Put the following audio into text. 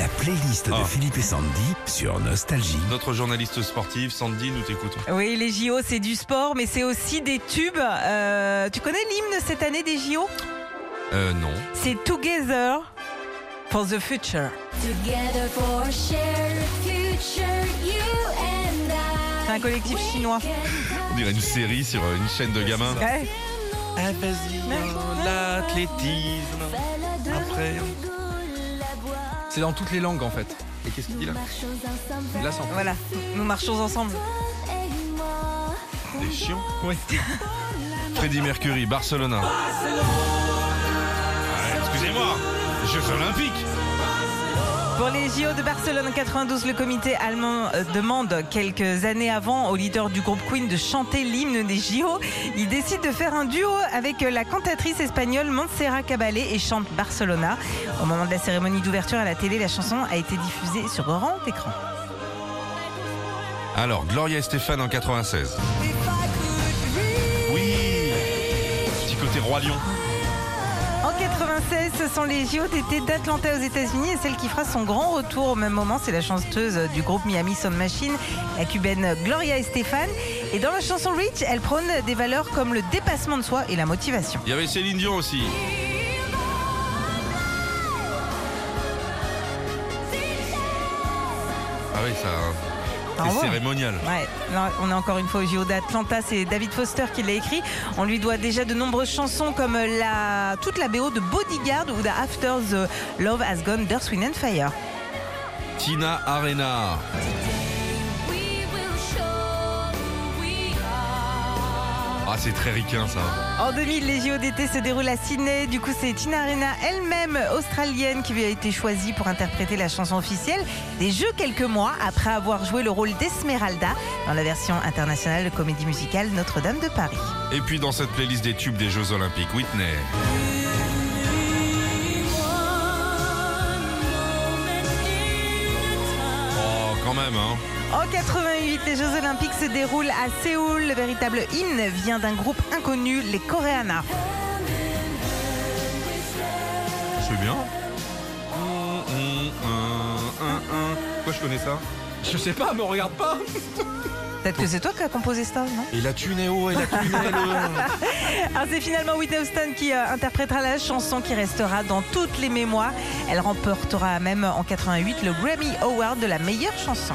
La playlist de Ah. Philippe et Sandy sur Nostalgie. Notre journaliste sportive, Sandy, nous t'écoutons. Oui, les JO, c'est du sport, mais c'est aussi des tubes. Euh, tu connais l'hymne cette année des JO Euh, non. C'est Together for the Future. Together for a shared future, you and I. C'est un collectif chinois. On dirait une série sur euh, une chaîne de gamins. Ouais. Vas-y, l'athlétisme. Après. C'est dans toutes les langues en fait. Et qu'est-ce qu'il dit là Là, Voilà, nous marchons ensemble. Des chiants. Oui. Freddie Mercury, Barcelona. Ah, Excusez-moi, Jeux Olympiques. Pour les JO de Barcelone en 92, le comité allemand euh, demande quelques années avant au leader du groupe Queen de chanter l'hymne des JO. Il décide de faire un duo avec la cantatrice espagnole Montserrat Caballé et chante Barcelona. Au moment de la cérémonie d'ouverture à la télé, la chanson a été diffusée sur grand écran. Alors, Gloria Estefan en 96. Oui Petit côté Roi Lion. En 96, ce sont les JO d'été d'Atlanta aux États-Unis et celle qui fera son grand retour au même moment, c'est la chanteuse du groupe Miami Sound Machine, la cubaine Gloria Estefan. Et dans la chanson Rich, elle prône des valeurs comme le dépassement de soi et la motivation. Il y avait Céline Dion aussi. Ah oui, ça. C'est ouais. cérémonial. Ouais, là, on est encore une fois au JO d'Atlanta, c'est David Foster qui l'a écrit. On lui doit déjà de nombreuses chansons comme la, toute la BO de Bodyguard ou de After the Love Has Gone d'Earth, Wind and Fire. Tina Arena. C'est très ricain ça. En 2000, les JO d'été se déroulent à Sydney. Du coup, c'est Tina Arena elle-même, australienne, qui a été choisie pour interpréter la chanson officielle des Jeux quelques mois après avoir joué le rôle d'Esmeralda dans la version internationale de comédie musicale Notre-Dame de Paris. Et puis dans cette playlist des tubes des Jeux Olympiques, Whitney. Oh, quand même, hein. En 88, les Jeux Olympiques se déroulent à Séoul. Le véritable hymne vient d'un groupe inconnu, les Koreana. C'est bien. Pourquoi je connais ça Je sais pas, me regarde pas. Peut-être que c'est toi qui as composé ça, non Et la tunéo, et la tunnel. Alors c'est finalement Whitney Houston qui euh, interprétera la chanson qui restera dans toutes les mémoires. Elle remportera même en 88 le Grammy Award de la meilleure chanson.